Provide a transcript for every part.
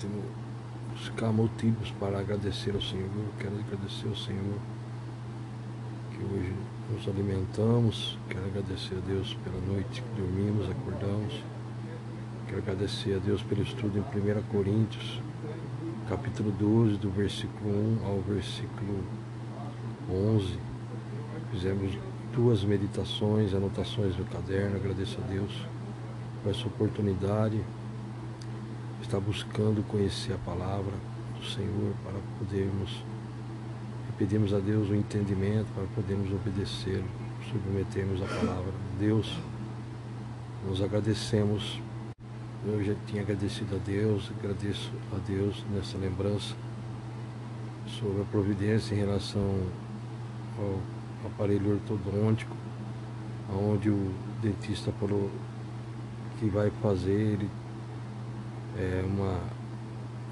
temos buscar motivos para agradecer ao Senhor. Eu quero agradecer ao Senhor que hoje nos alimentamos. Quero agradecer a Deus pela noite que dormimos, acordamos. Quero agradecer a Deus pelo estudo em 1 Coríntios, capítulo 12, do versículo 1 ao versículo 11. Fizemos duas meditações, anotações no caderno. Agradeço a Deus por essa oportunidade está buscando conhecer a palavra do Senhor para podermos e pedimos a Deus o entendimento para podermos obedecer, submetermos a palavra de Deus. Nós agradecemos. Eu já tinha agradecido a Deus, agradeço a Deus nessa lembrança sobre a providência em relação ao aparelho ortodôntico, onde o dentista falou que vai fazer, ele é, uma,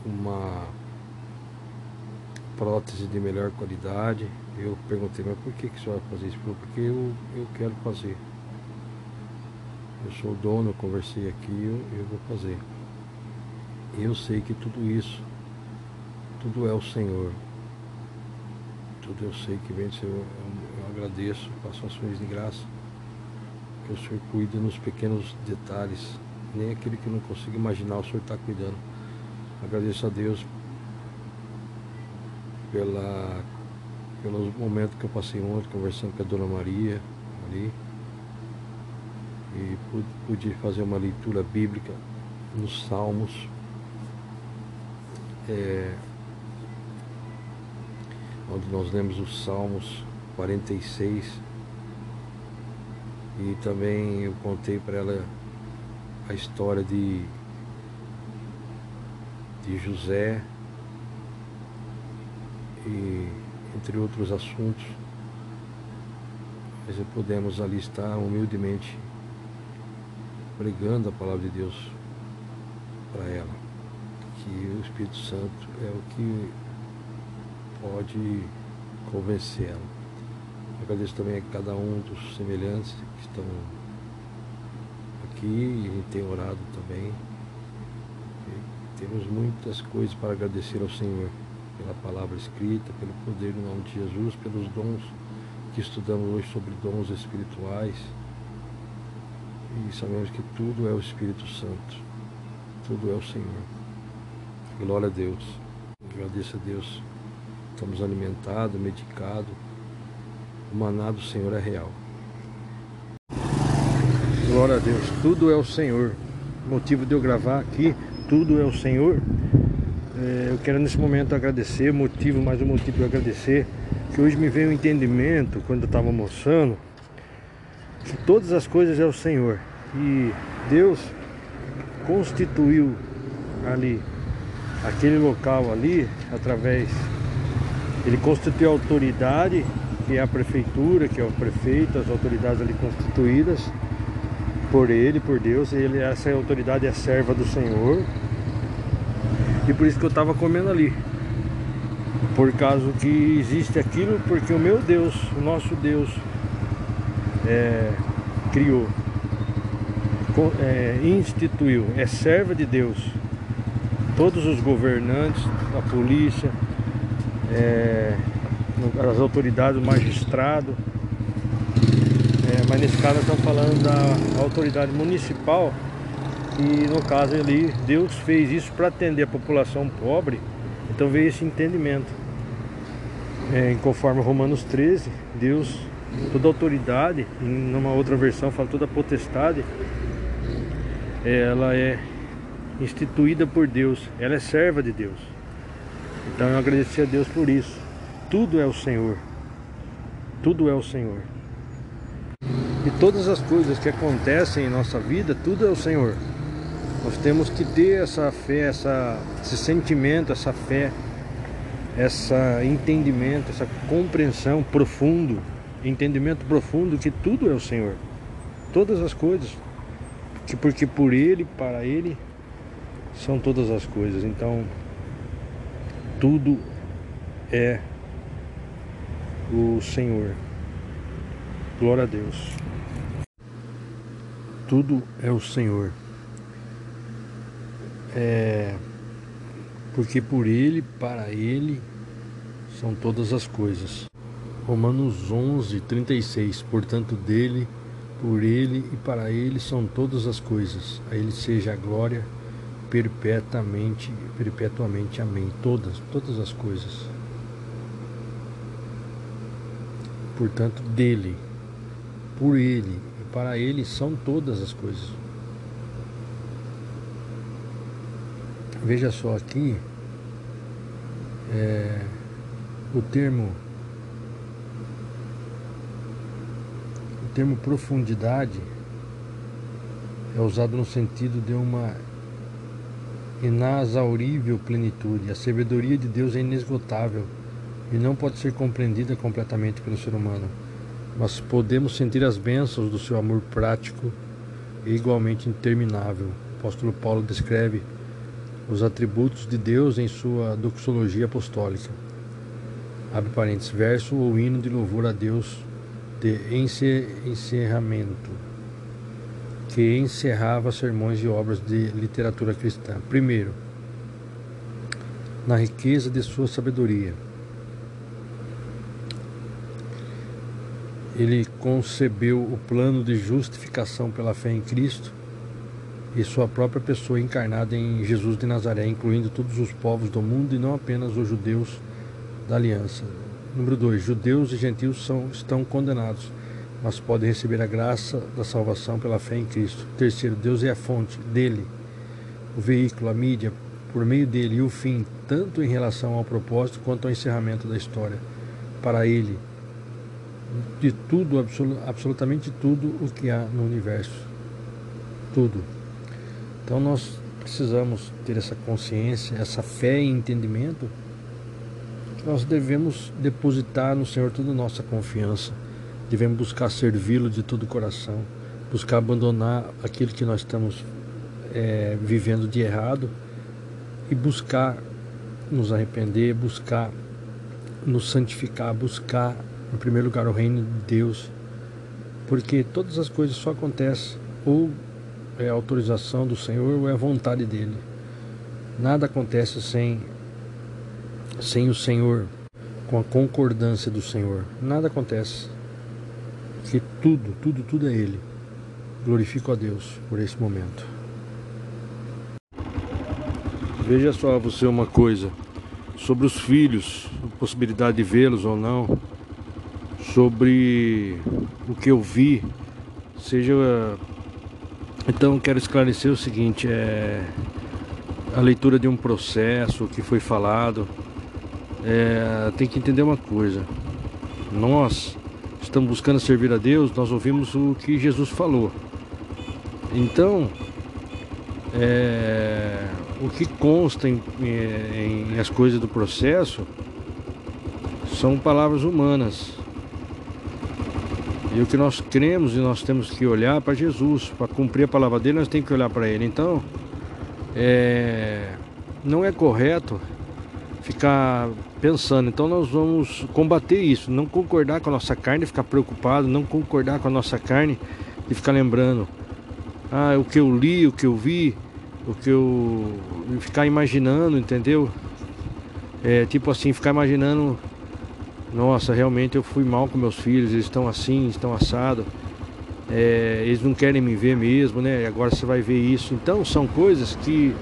uma prótese de melhor qualidade. Eu perguntei, mas por que, que o senhor vai fazer isso? Porque eu, eu quero fazer. Eu sou o dono, eu conversei aqui, eu, eu vou fazer. Eu sei que tudo isso, tudo é o Senhor. Tudo eu sei que vem do Senhor. Eu, eu agradeço, faço ações de graça. Que o Senhor cuida nos pequenos detalhes nem aquele que não consigo imaginar, o Senhor está cuidando. Agradeço a Deus pela, pelos momentos que eu passei ontem conversando com a Dona Maria ali. E pude, pude fazer uma leitura bíblica nos Salmos. É, onde nós lemos os Salmos 46. E também eu contei para ela a história de, de José e entre outros assuntos. Mas podemos ali estar humildemente pregando a palavra de Deus para ela. Que o Espírito Santo é o que pode convencer ela. Agradeço também a cada um dos semelhantes que estão aqui, gente tem orado também. E temos muitas coisas para agradecer ao Senhor pela palavra escrita, pelo poder no nome de Jesus, pelos dons que estudamos hoje sobre dons espirituais. E sabemos que tudo é o Espírito Santo, tudo é o Senhor. Glória a Deus. Agradeço a Deus. Estamos alimentados, medicados. O maná do Senhor é real. Glória a Deus, tudo é o Senhor. motivo de eu gravar aqui, tudo é o Senhor. É, eu quero nesse momento agradecer, motivo, mais um motivo para agradecer, que hoje me veio o um entendimento, quando eu estava almoçando, que todas as coisas é o Senhor. E Deus constituiu ali, aquele local ali, através, Ele constituiu a autoridade, que é a prefeitura, que é o prefeito, as autoridades ali constituídas, por ele, por Deus, ele essa autoridade é serva do Senhor. E por isso que eu estava comendo ali. Por causa que existe aquilo, porque o meu Deus, o nosso Deus, é, criou, é, instituiu, é serva de Deus. Todos os governantes, a polícia, é, as autoridades, o magistrado, mas nesse caso estamos falando da autoridade municipal e no caso ali Deus fez isso para atender a população pobre, então veio esse entendimento. É, conforme Romanos 13, Deus, toda autoridade, em numa outra versão fala toda potestade, ela é instituída por Deus, ela é serva de Deus. Então eu agradeci a Deus por isso. Tudo é o Senhor. Tudo é o Senhor. E todas as coisas que acontecem em nossa vida, tudo é o Senhor. Nós temos que ter essa fé, essa, esse sentimento, essa fé, esse entendimento, essa compreensão profundo, entendimento profundo que tudo é o Senhor. Todas as coisas. Que porque por Ele, para Ele, são todas as coisas. Então, tudo é o Senhor. Glória a Deus tudo é o Senhor. É, porque por ele, para ele, são todas as coisas. Romanos 11, 36. Portanto, dele, por ele e para ele são todas as coisas. A ele seja a glória perpetuamente, perpetuamente. Amém. Todas, todas as coisas. Portanto, dele, por ele para ele são todas as coisas. Veja só aqui é, o termo o termo profundidade é usado no sentido de uma inexaurível plenitude. A sabedoria de Deus é inesgotável e não pode ser compreendida completamente pelo ser humano, mas podemos sentir as bênçãos do seu amor prático e igualmente interminável. O apóstolo Paulo descreve os atributos de Deus em sua doxologia apostólica. Abre parênteses, verso ou hino de louvor a Deus de encerramento, que encerrava sermões e obras de literatura cristã. Primeiro, na riqueza de sua sabedoria. Ele concebeu o plano de justificação pela fé em Cristo e sua própria pessoa encarnada em Jesus de Nazaré, incluindo todos os povos do mundo e não apenas os judeus da aliança. Número 2. Judeus e gentios são, estão condenados, mas podem receber a graça da salvação pela fé em Cristo. Terceiro, Deus é a fonte dele, o veículo, a mídia, por meio dele e o fim, tanto em relação ao propósito quanto ao encerramento da história. Para ele, de tudo, absolutamente tudo o que há no universo. Tudo. Então nós precisamos ter essa consciência, essa fé e entendimento que nós devemos depositar no Senhor toda a nossa confiança. Devemos buscar servi-lo de todo o coração, buscar abandonar aquilo que nós estamos é, vivendo de errado e buscar nos arrepender, buscar nos santificar, buscar em primeiro lugar o reino de Deus, porque todas as coisas só acontecem ou é autorização do Senhor ou é vontade dele. Nada acontece sem, sem o Senhor, com a concordância do Senhor. Nada acontece. Que tudo, tudo, tudo é Ele. Glorifico a Deus por esse momento. Veja só você uma coisa sobre os filhos, a possibilidade de vê-los ou não, sobre o que eu vi, seja então quero esclarecer o seguinte, é a leitura de um processo que foi falado, é, tem que entender uma coisa. Nós estamos buscando servir a Deus, nós ouvimos o que Jesus falou. Então, é, o que consta em, em, em as coisas do processo são palavras humanas. E o que nós cremos e nós temos que olhar para Jesus, para cumprir a palavra dele, nós temos que olhar para ele. Então, é, não é correto ficar pensando. Então, nós vamos combater isso, não concordar com a nossa carne, ficar preocupado, não concordar com a nossa carne e ficar lembrando. Ah, o que eu li, o que eu vi, o que eu. ficar imaginando, entendeu? É, tipo assim, ficar imaginando nossa, realmente eu fui mal com meus filhos, eles estão assim, estão assados, é, eles não querem me ver mesmo, né? Agora você vai ver isso. Então são coisas que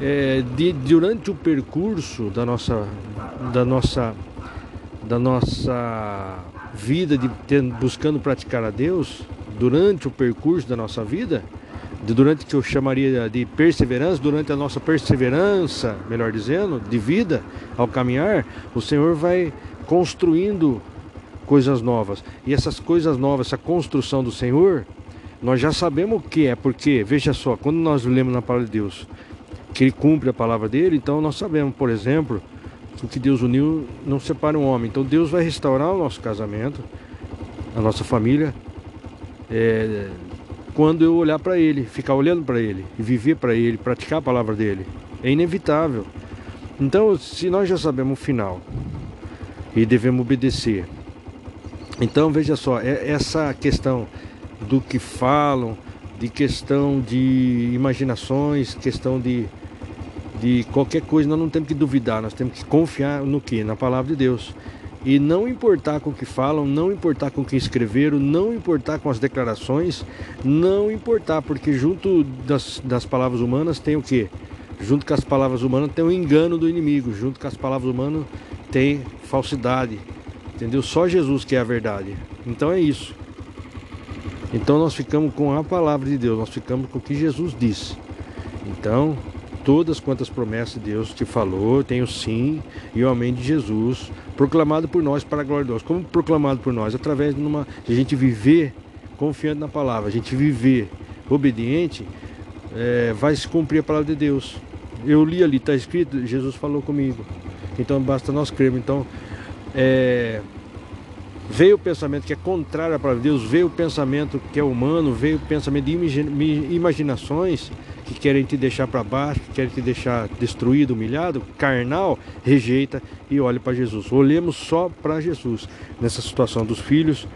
é, de, durante o percurso da nossa, da nossa, da nossa vida de ter, buscando praticar a Deus, durante o percurso da nossa vida, de, durante que eu chamaria de perseverança, durante a nossa perseverança, melhor dizendo, de vida ao caminhar, o Senhor vai construindo coisas novas. E essas coisas novas, essa construção do Senhor, nós já sabemos o que é, porque, veja só, quando nós lemos na palavra de Deus que Ele cumpre a palavra dele, então nós sabemos, por exemplo, que o que Deus uniu não separa um homem. Então Deus vai restaurar o nosso casamento, a nossa família, é, quando eu olhar para Ele, ficar olhando para Ele viver para Ele, praticar a palavra dele. É inevitável. Então, se nós já sabemos o final, e devemos obedecer. Então veja só, é essa questão do que falam, de questão de imaginações, questão de, de qualquer coisa, nós não temos que duvidar, nós temos que confiar no que? Na palavra de Deus. E não importar com o que falam, não importar com o que escreveram, não importar com as declarações, não importar, porque junto das, das palavras humanas tem o que? Junto com as palavras humanas tem o engano do inimigo, junto com as palavras humanas tem falsidade, entendeu? Só Jesus que é a verdade. Então é isso. Então nós ficamos com a palavra de Deus, nós ficamos com o que Jesus disse. Então, todas quantas promessas de Deus te falou, tem o sim e o amém de Jesus, proclamado por nós para a glória de Deus. Como proclamado por nós? Através de, uma, de a gente viver confiante na palavra, a gente viver obediente, é, vai se cumprir a palavra de Deus. Eu li ali, está escrito, Jesus falou comigo. Então basta nós crermos. Então, é, veio o pensamento que é contrário à palavra de Deus, veio o pensamento que é humano, veio o pensamento de imaginações que querem te deixar para baixo, que querem te deixar destruído, humilhado, carnal, rejeita e olhe para Jesus. Olhemos só para Jesus nessa situação dos filhos,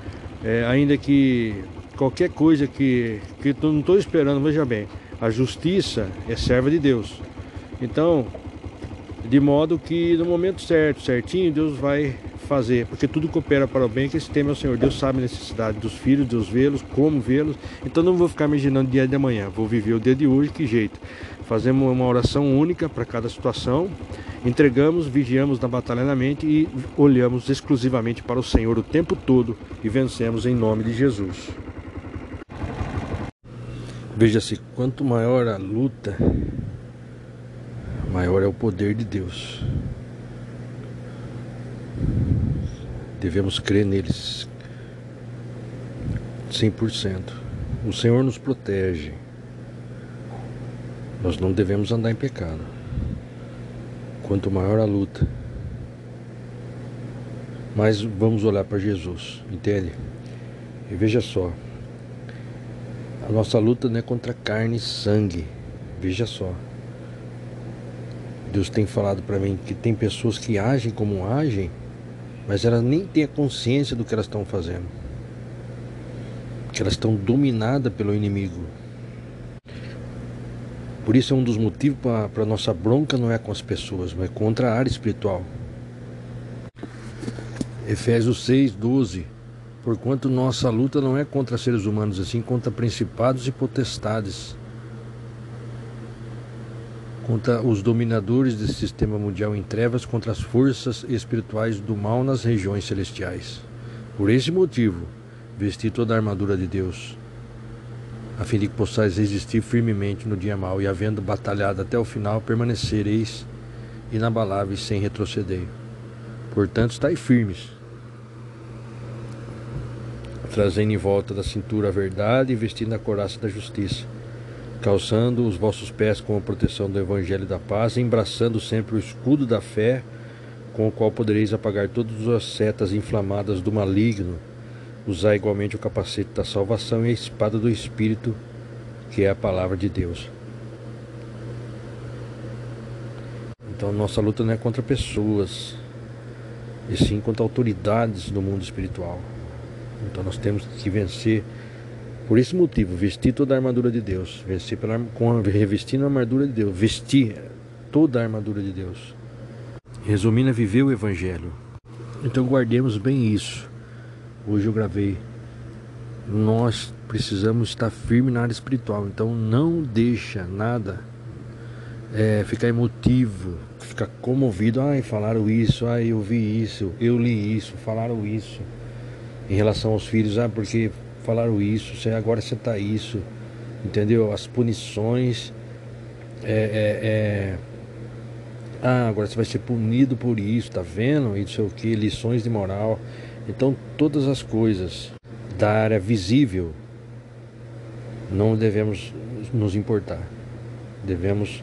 é, ainda que qualquer coisa que, que não estou esperando, veja bem, a justiça é serva de Deus. Então, de modo que no momento certo, certinho, Deus vai fazer, porque tudo coopera para o bem que esse tema é o Senhor. Deus sabe a necessidade dos filhos, Deus vê-los, como vê-los. Então não vou ficar imaginando o dia de amanhã, vou viver o dia de hoje, que jeito. Fazemos uma oração única para cada situação, entregamos, vigiamos na batalha na mente e olhamos exclusivamente para o Senhor o tempo todo e vencemos em nome de Jesus. Veja-se, quanto maior a luta, maior é o poder de Deus. Devemos crer neles 100%. O Senhor nos protege. Nós não devemos andar em pecado. Quanto maior a luta, mais vamos olhar para Jesus, entende? E veja só, a nossa luta não é contra carne e sangue. Veja só. Deus tem falado para mim que tem pessoas que agem como agem mas elas nem têm a consciência do que elas estão fazendo. Que elas estão dominadas pelo inimigo. Por isso é um dos motivos para a nossa bronca não é com as pessoas, mas contra a área espiritual. Efésios 6, 12. Porquanto nossa luta não é contra seres humanos, assim contra principados e potestades contra os dominadores desse sistema mundial em trevas, contra as forças espirituais do mal nas regiões celestiais. Por esse motivo, vesti toda a armadura de Deus, a fim de que possais resistir firmemente no dia mau e, havendo batalhado até o final, permanecereis inabaláveis sem retroceder. Portanto, estai firmes, trazendo em volta da cintura a verdade e vestindo a coraça da justiça calçando os vossos pés com a proteção do Evangelho da paz, embraçando sempre o escudo da fé, com o qual podereis apagar todas as setas inflamadas do maligno. Usar igualmente o capacete da salvação e a espada do Espírito, que é a palavra de Deus. Então, nossa luta não é contra pessoas, e sim contra autoridades do mundo espiritual. Então, nós temos que vencer por esse motivo, vestir toda a armadura de Deus, vestir pela, com a, revestindo a armadura de Deus, vestir toda a armadura de Deus. Resumindo, é viver o Evangelho. Então guardemos bem isso. Hoje eu gravei. Nós precisamos estar firme na área espiritual. Então não deixa nada é, ficar emotivo, ficar comovido. Ai, falaram isso, ai, eu vi isso, eu li isso, falaram isso. Em relação aos filhos, ah, porque falaram isso, você, agora você tá isso, entendeu? As punições. É, é, é, ah, agora você vai ser punido por isso, tá vendo? E não sei o que, lições de moral. Então todas as coisas da área visível não devemos nos importar. Devemos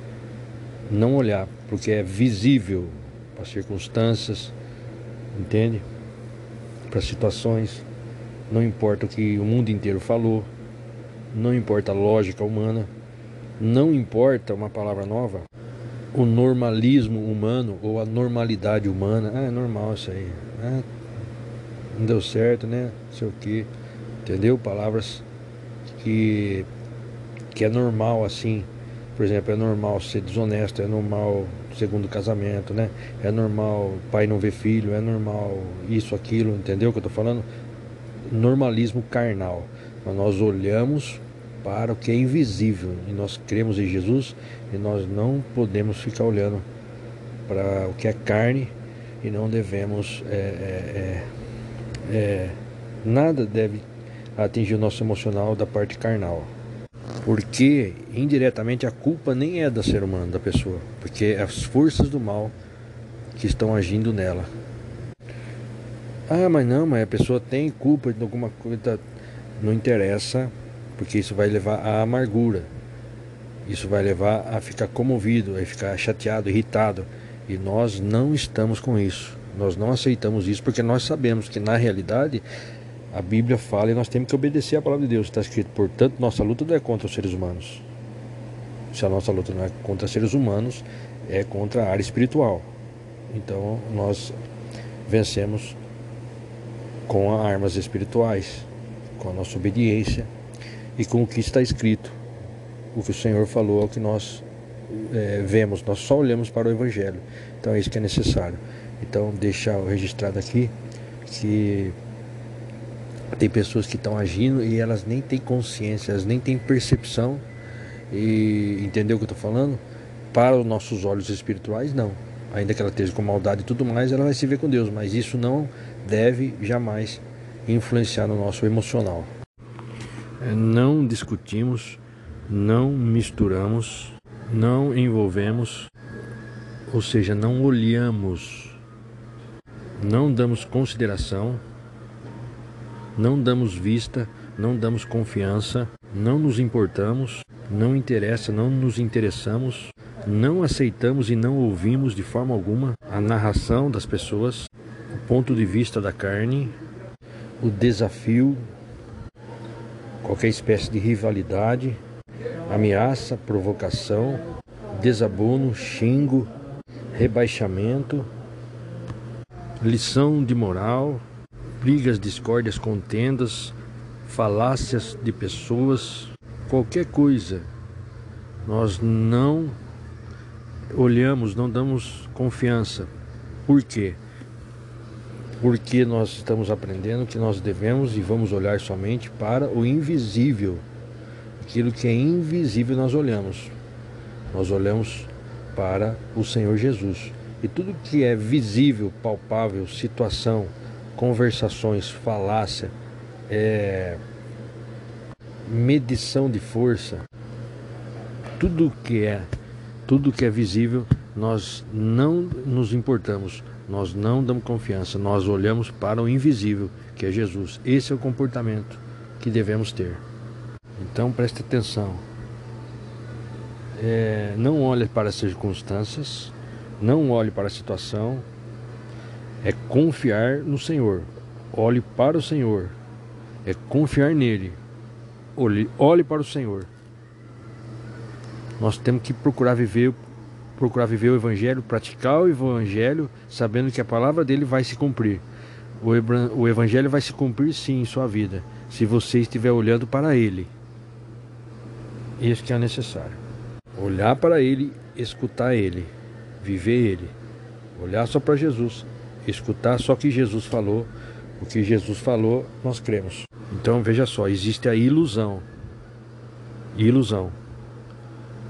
não olhar porque é visível para circunstâncias, entende? Para situações não importa o que o mundo inteiro falou, não importa a lógica humana, não importa uma palavra nova, o normalismo humano ou a normalidade humana. Ah, é normal isso aí. Ah, não deu certo, né? Não sei o que. Entendeu? Palavras que, que é normal assim. Por exemplo, é normal ser desonesto, é normal segundo casamento, né? É normal pai não ver filho, é normal isso, aquilo, entendeu o que eu tô falando? Normalismo carnal. Mas nós olhamos para o que é invisível e nós cremos em Jesus e nós não podemos ficar olhando para o que é carne e não devemos é, é, é, é nada deve atingir o nosso emocional da parte carnal. Porque indiretamente a culpa nem é do ser humano, da pessoa, porque é as forças do mal que estão agindo nela. Ah, mas não, mas a pessoa tem culpa de alguma coisa, não interessa, porque isso vai levar à amargura. Isso vai levar a ficar comovido, a ficar chateado, irritado. E nós não estamos com isso. Nós não aceitamos isso porque nós sabemos que na realidade a Bíblia fala e nós temos que obedecer a palavra de Deus. Está escrito, portanto, nossa luta não é contra os seres humanos. Se a nossa luta não é contra seres humanos, é contra a área espiritual. Então, nós vencemos com armas espirituais, com a nossa obediência e com o que está escrito. O que o Senhor falou o que nós é, vemos, nós só olhamos para o Evangelho. Então é isso que é necessário. Então, deixar registrado aqui que tem pessoas que estão agindo e elas nem têm consciência, elas nem têm percepção. E entendeu o que eu estou falando? Para os nossos olhos espirituais, não. Ainda que ela esteja com maldade e tudo mais, ela vai se ver com Deus. Mas isso não deve jamais influenciar no nosso emocional. É, não discutimos, não misturamos, não envolvemos, ou seja, não olhamos, não damos consideração não damos vista, não damos confiança, não nos importamos, não interessa, não nos interessamos, não aceitamos e não ouvimos de forma alguma a narração das pessoas, o ponto de vista da carne, o desafio, qualquer espécie de rivalidade, ameaça, provocação, desabono, xingo, rebaixamento, lição de moral, brigas, discórdias, contendas, falácias de pessoas, qualquer coisa. Nós não olhamos, não damos confiança. Por quê? Porque nós estamos aprendendo que nós devemos e vamos olhar somente para o invisível. Aquilo que é invisível nós olhamos. Nós olhamos para o Senhor Jesus. E tudo que é visível, palpável, situação, conversações, falácia, é, medição de força, tudo que é, tudo que é visível, nós não nos importamos, nós não damos confiança, nós olhamos para o invisível, que é Jesus. Esse é o comportamento que devemos ter. Então preste atenção. É, não olhe para as circunstâncias, não olhe para a situação, é confiar no Senhor. Olhe para o Senhor. É confiar nele. Olhe, olhe para o Senhor. Nós temos que procurar viver, procurar viver o Evangelho, praticar o Evangelho, sabendo que a palavra dele vai se cumprir. O, Evangelho vai se cumprir sim em sua vida, se você estiver olhando para ele. Isso que é necessário. Olhar para ele, escutar ele, viver ele. Olhar só para Jesus escutar só que Jesus falou, o que Jesus falou, nós cremos. Então veja só, existe a ilusão. Ilusão.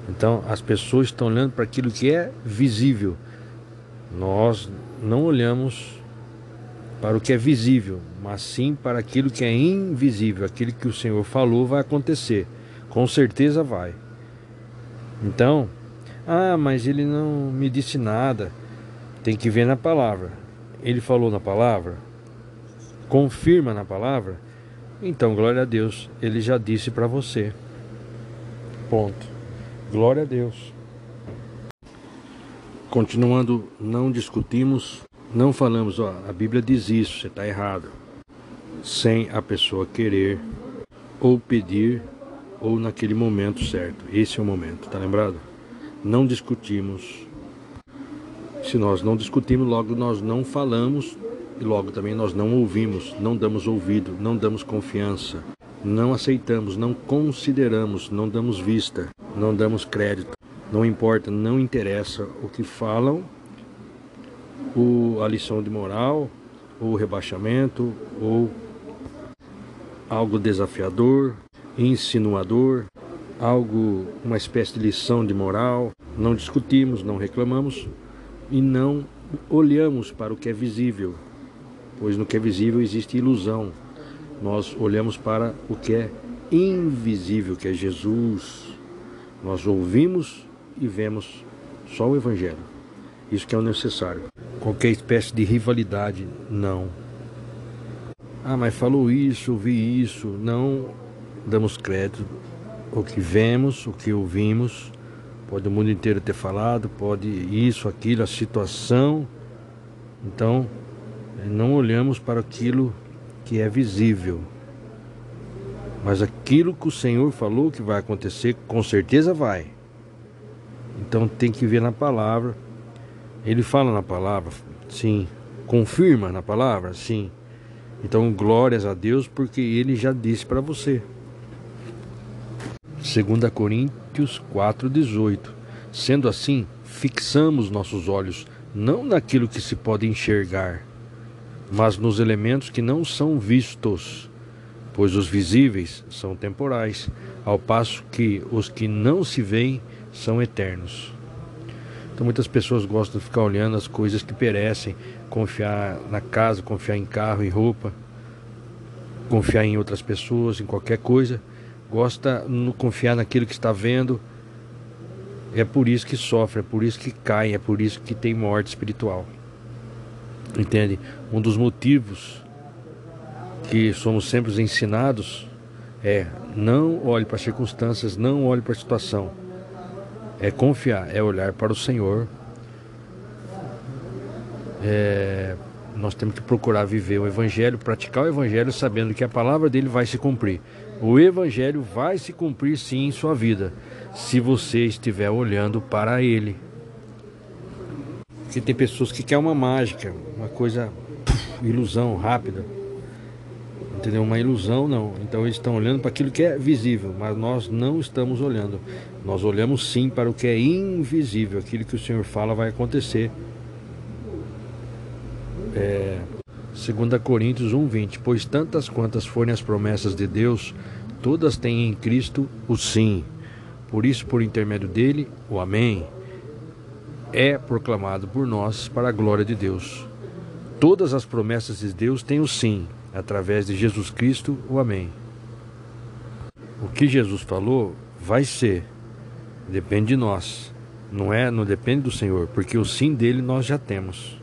Então as pessoas estão olhando para aquilo que é visível. Nós não olhamos para o que é visível, mas sim para aquilo que é invisível, aquilo que o Senhor falou vai acontecer. Com certeza vai. Então, ah, mas ele não me disse nada. Tem que ver na palavra ele falou na palavra, confirma na palavra, então glória a Deus, ele já disse para você. Ponto. Glória a Deus. Continuando, não discutimos, não falamos, ó, a Bíblia diz isso, você está errado. Sem a pessoa querer ou pedir ou naquele momento certo. Esse é o momento, tá lembrado? Não discutimos, se nós não discutimos, logo nós não falamos e logo também nós não ouvimos, não damos ouvido, não damos confiança, não aceitamos, não consideramos, não damos vista, não damos crédito. Não importa, não interessa o que falam, a lição de moral, ou rebaixamento, ou algo desafiador, insinuador, algo, uma espécie de lição de moral. Não discutimos, não reclamamos e não olhamos para o que é visível, pois no que é visível existe ilusão. Nós olhamos para o que é invisível, que é Jesus. Nós ouvimos e vemos só o Evangelho. Isso que é o necessário. Qualquer espécie de rivalidade, não. Ah, mas falou isso, ouvi isso. Não damos crédito. O que vemos, o que ouvimos, pode o mundo inteiro ter falado, pode isso, aquilo, a situação. Então, não olhamos para aquilo que é visível. Mas aquilo que o Senhor falou que vai acontecer, com certeza vai. Então tem que ver na palavra. Ele fala na palavra, sim. Confirma na palavra, sim. Então glórias a Deus porque ele já disse para você. 2 Coríntios 4:18. Sendo assim, fixamos nossos olhos não naquilo que se pode enxergar, mas nos elementos que não são vistos, pois os visíveis são temporais, ao passo que os que não se veem são eternos. Então muitas pessoas gostam de ficar olhando as coisas que perecem, confiar na casa, confiar em carro e roupa, confiar em outras pessoas, em qualquer coisa, gosta de confiar naquilo que está vendo. É por isso que sofre, é por isso que cai, é por isso que tem morte espiritual. Entende? Um dos motivos que somos sempre ensinados é não olhe para as circunstâncias, não olhe para a situação é confiar, é olhar para o Senhor. É, nós temos que procurar viver o Evangelho, praticar o Evangelho, sabendo que a palavra dele vai se cumprir. O Evangelho vai se cumprir sim em sua vida, se você estiver olhando para ele. Porque tem pessoas que querem uma mágica, uma coisa, ilusão rápida entendeu? Uma ilusão, não. Então eles estão olhando para aquilo que é visível, mas nós não estamos olhando. Nós olhamos sim para o que é invisível, aquilo que o Senhor fala vai acontecer. É, 2 Coríntios 1,20 Pois tantas quantas forem as promessas de Deus, todas têm em Cristo o sim. Por isso, por intermédio dele, o Amém é proclamado por nós para a glória de Deus. Todas as promessas de Deus têm o sim, através de Jesus Cristo, o Amém. O que Jesus falou vai ser, depende de nós. Não é, não depende do Senhor, porque o sim dele nós já temos.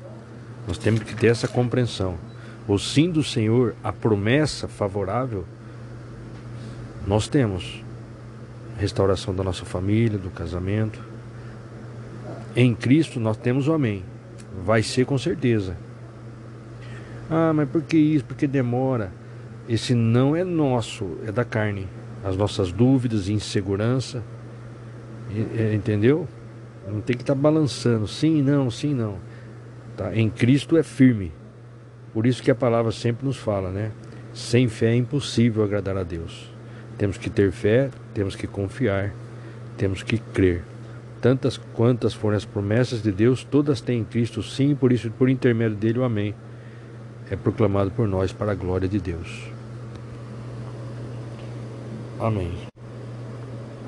Nós temos que ter essa compreensão. O sim do Senhor, a promessa favorável, nós temos. Restauração da nossa família, do casamento. Em Cristo nós temos o amém. Vai ser com certeza. Ah, mas por que isso? Por que demora? Esse não é nosso, é da carne. As nossas dúvidas insegurança. É, entendeu? Não tem que estar tá balançando. Sim, não, sim, não. Tá? Em Cristo é firme. Por isso que a palavra sempre nos fala, né? Sem fé é impossível agradar a Deus. Temos que ter fé, temos que confiar, temos que crer. Tantas quantas forem as promessas de Deus, todas têm em Cristo sim, por isso, por intermédio dele, o amém é proclamado por nós para a glória de Deus. Amém.